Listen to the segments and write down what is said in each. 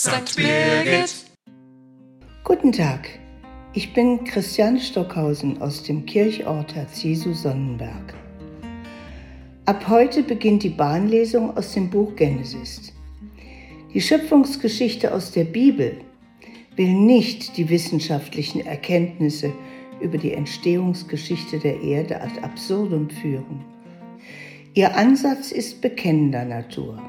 St. Birgit. Guten Tag, ich bin Christiane Stockhausen aus dem Kirchort Herz Jesu Sonnenberg. Ab heute beginnt die Bahnlesung aus dem Buch Genesis. Die Schöpfungsgeschichte aus der Bibel will nicht die wissenschaftlichen Erkenntnisse über die Entstehungsgeschichte der Erde ad absurdum führen. Ihr Ansatz ist bekennender Natur.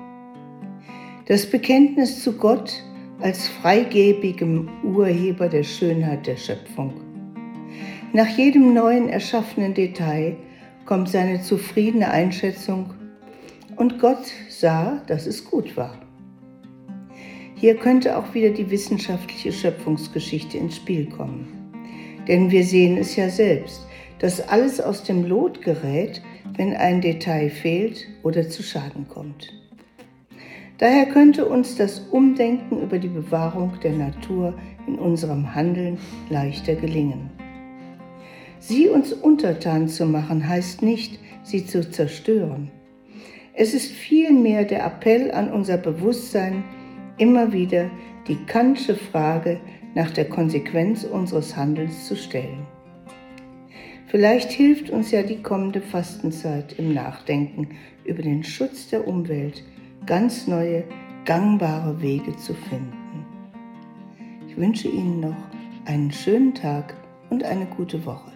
Das Bekenntnis zu Gott als freigebigem Urheber der Schönheit der Schöpfung. Nach jedem neuen erschaffenen Detail kommt seine zufriedene Einschätzung und Gott sah, dass es gut war. Hier könnte auch wieder die wissenschaftliche Schöpfungsgeschichte ins Spiel kommen. Denn wir sehen es ja selbst, dass alles aus dem Lot gerät, wenn ein Detail fehlt oder zu Schaden kommt. Daher könnte uns das Umdenken über die Bewahrung der Natur in unserem Handeln leichter gelingen. Sie uns untertan zu machen, heißt nicht, sie zu zerstören. Es ist vielmehr der Appell an unser Bewusstsein, immer wieder die kantsche Frage nach der Konsequenz unseres Handelns zu stellen. Vielleicht hilft uns ja die kommende Fastenzeit im Nachdenken über den Schutz der Umwelt, ganz neue, gangbare Wege zu finden. Ich wünsche Ihnen noch einen schönen Tag und eine gute Woche.